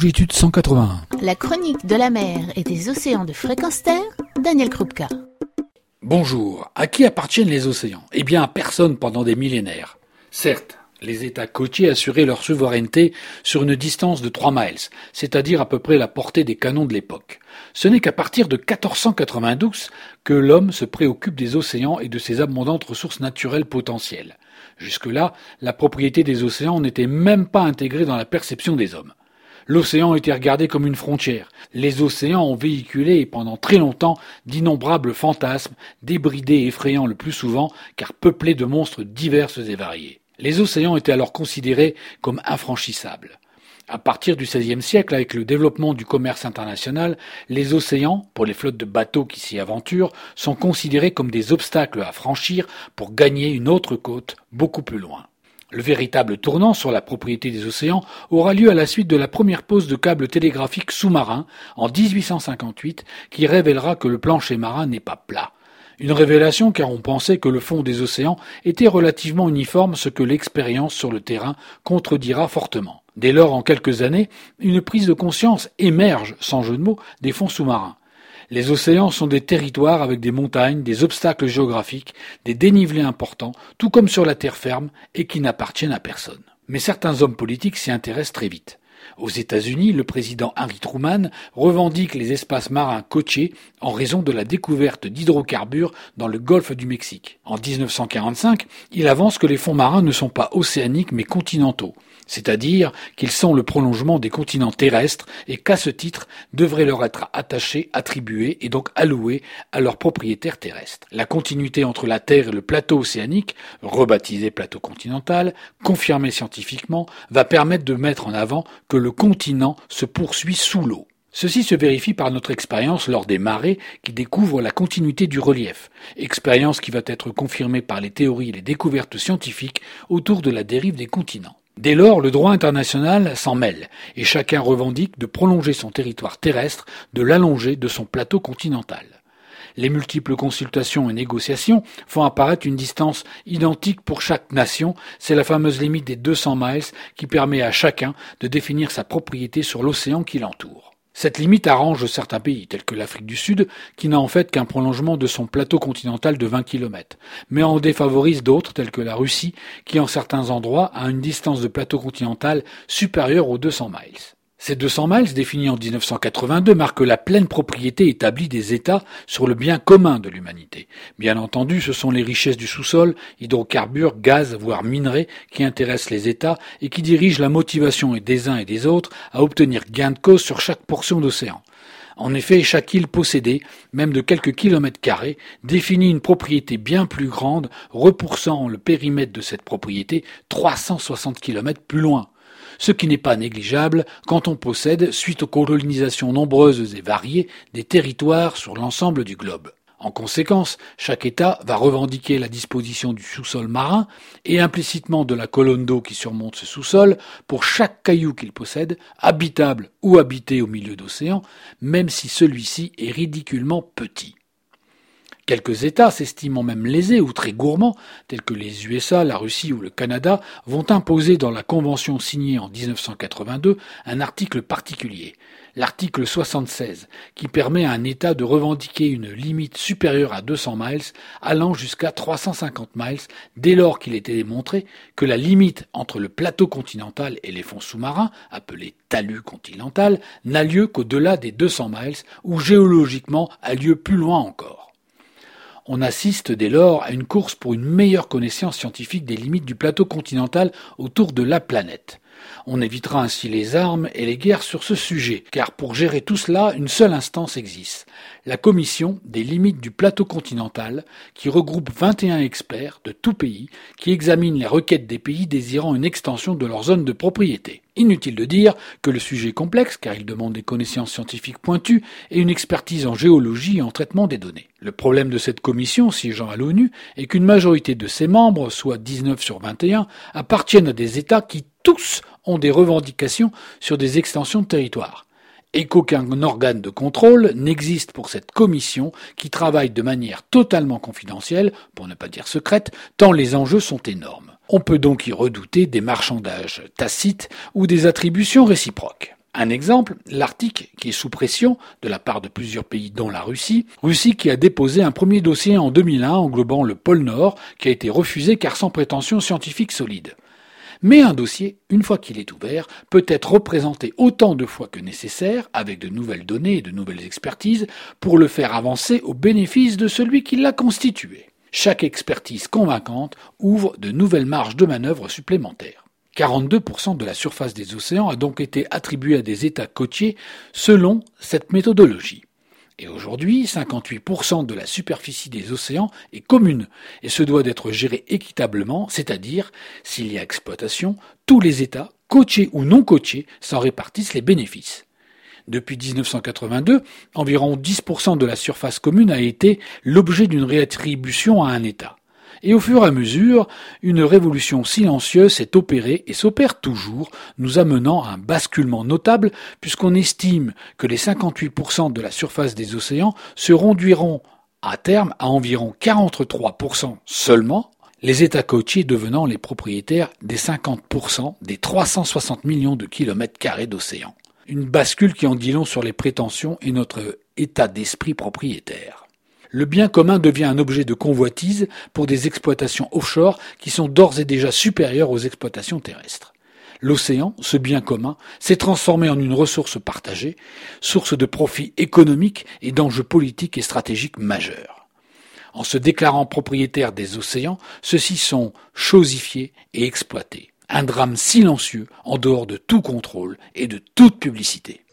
Longitude 181. La chronique de la mer et des océans de fréquence terre, Daniel Krupka. Bonjour. À qui appartiennent les océans? Eh bien à personne pendant des millénaires. Certes, les États côtiers assuraient leur souveraineté sur une distance de 3 miles, c'est-à-dire à peu près la portée des canons de l'époque. Ce n'est qu'à partir de 1492 que l'homme se préoccupe des océans et de ses abondantes ressources naturelles potentielles. Jusque-là, la propriété des océans n'était même pas intégrée dans la perception des hommes. L'océan était regardé comme une frontière. Les océans ont véhiculé pendant très longtemps d'innombrables fantasmes, débridés et effrayants le plus souvent, car peuplés de monstres divers et variés. Les océans étaient alors considérés comme infranchissables. À partir du XVIe siècle, avec le développement du commerce international, les océans, pour les flottes de bateaux qui s'y aventurent, sont considérés comme des obstacles à franchir pour gagner une autre côte beaucoup plus loin. Le véritable tournant sur la propriété des océans aura lieu à la suite de la première pose de câbles télégraphiques sous-marins en 1858 qui révélera que le plancher marin n'est pas plat. Une révélation car on pensait que le fond des océans était relativement uniforme, ce que l'expérience sur le terrain contredira fortement. Dès lors, en quelques années, une prise de conscience émerge, sans jeu de mots, des fonds sous-marins. Les océans sont des territoires avec des montagnes, des obstacles géographiques, des dénivelés importants, tout comme sur la terre ferme, et qui n'appartiennent à personne. Mais certains hommes politiques s'y intéressent très vite. Aux États-Unis, le président Harry Truman revendique les espaces marins côtiers en raison de la découverte d'hydrocarbures dans le golfe du Mexique. En 1945, il avance que les fonds marins ne sont pas océaniques mais continentaux c'est-à-dire qu'ils sont le prolongement des continents terrestres et qu'à ce titre devraient leur être attachés, attribués et donc alloués à leurs propriétaires terrestres. La continuité entre la Terre et le plateau océanique, rebaptisé plateau continental, confirmé scientifiquement, va permettre de mettre en avant que le continent se poursuit sous l'eau. Ceci se vérifie par notre expérience lors des marées qui découvrent la continuité du relief, expérience qui va être confirmée par les théories et les découvertes scientifiques autour de la dérive des continents. Dès lors, le droit international s'en mêle, et chacun revendique de prolonger son territoire terrestre, de l'allonger de son plateau continental. Les multiples consultations et négociations font apparaître une distance identique pour chaque nation, c'est la fameuse limite des 200 miles qui permet à chacun de définir sa propriété sur l'océan qui l'entoure. Cette limite arrange certains pays, tels que l'Afrique du Sud, qui n'a en fait qu'un prolongement de son plateau continental de 20 km, mais en défavorise d'autres, tels que la Russie, qui en certains endroits a une distance de plateau continental supérieure aux 200 miles. Ces 200 miles, définis en 1982, marquent la pleine propriété établie des États sur le bien commun de l'humanité. Bien entendu, ce sont les richesses du sous-sol, hydrocarbures, gaz, voire minerais, qui intéressent les États et qui dirigent la motivation des uns et des autres à obtenir gain de cause sur chaque portion d'océan. En effet, chaque île possédée, même de quelques kilomètres carrés, définit une propriété bien plus grande, repoussant le périmètre de cette propriété 360 kilomètres plus loin ce qui n'est pas négligeable quand on possède, suite aux colonisations nombreuses et variées, des territoires sur l'ensemble du globe. En conséquence, chaque État va revendiquer la disposition du sous-sol marin et implicitement de la colonne d'eau qui surmonte ce sous-sol pour chaque caillou qu'il possède, habitable ou habité au milieu d'océan, même si celui-ci est ridiculement petit. Quelques États s'estimant même lésés ou très gourmands, tels que les USA, la Russie ou le Canada, vont imposer dans la convention signée en 1982 un article particulier, l'article 76, qui permet à un État de revendiquer une limite supérieure à 200 miles allant jusqu'à 350 miles dès lors qu'il était démontré que la limite entre le plateau continental et les fonds sous-marins, appelés talus continental, n'a lieu qu'au-delà des 200 miles ou géologiquement a lieu plus loin encore. On assiste dès lors à une course pour une meilleure connaissance scientifique des limites du plateau continental autour de la planète. On évitera ainsi les armes et les guerres sur ce sujet, car pour gérer tout cela, une seule instance existe, la Commission des limites du plateau continental, qui regroupe 21 experts de tout pays, qui examinent les requêtes des pays désirant une extension de leur zone de propriété. Inutile de dire que le sujet est complexe, car il demande des connaissances scientifiques pointues et une expertise en géologie et en traitement des données. Le problème de cette commission, siégeant à l'ONU, est qu'une majorité de ses membres, soit 19 sur 21, appartiennent à des États qui tous ont des revendications sur des extensions de territoire et qu'aucun organe de contrôle n'existe pour cette commission qui travaille de manière totalement confidentielle, pour ne pas dire secrète, tant les enjeux sont énormes. On peut donc y redouter des marchandages tacites ou des attributions réciproques. Un exemple, l'Arctique, qui est sous pression de la part de plusieurs pays dont la Russie, Russie qui a déposé un premier dossier en 2001 englobant le pôle Nord, qui a été refusé car sans prétention scientifique solide. Mais un dossier, une fois qu'il est ouvert, peut être représenté autant de fois que nécessaire, avec de nouvelles données et de nouvelles expertises, pour le faire avancer au bénéfice de celui qui l'a constitué. Chaque expertise convaincante ouvre de nouvelles marges de manœuvre supplémentaires. 42% de la surface des océans a donc été attribuée à des États côtiers selon cette méthodologie. Et aujourd'hui, 58% de la superficie des océans est commune et se doit d'être gérée équitablement, c'est-à-dire, s'il y a exploitation, tous les États, côtiers ou non côtiers, s'en répartissent les bénéfices. Depuis 1982, environ 10% de la surface commune a été l'objet d'une réattribution à un État. Et au fur et à mesure, une révolution silencieuse s'est opérée et s'opère toujours, nous amenant à un basculement notable puisqu'on estime que les 58% de la surface des océans se réduiront à terme à environ 43% seulement, les États côtiers devenant les propriétaires des 50% des 360 millions de kilomètres carrés d'océan. Une bascule qui en dit long sur les prétentions et notre état d'esprit propriétaire le bien commun devient un objet de convoitise pour des exploitations offshore qui sont d'ores et déjà supérieures aux exploitations terrestres. L'océan, ce bien commun, s'est transformé en une ressource partagée, source de profits économiques et d'enjeux politiques et stratégiques majeurs. En se déclarant propriétaires des océans, ceux-ci sont chosifiés et exploités. Un drame silencieux en dehors de tout contrôle et de toute publicité.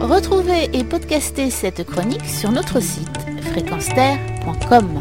Retrouvez et podcastez cette chronique sur notre site fréquenceterre.com.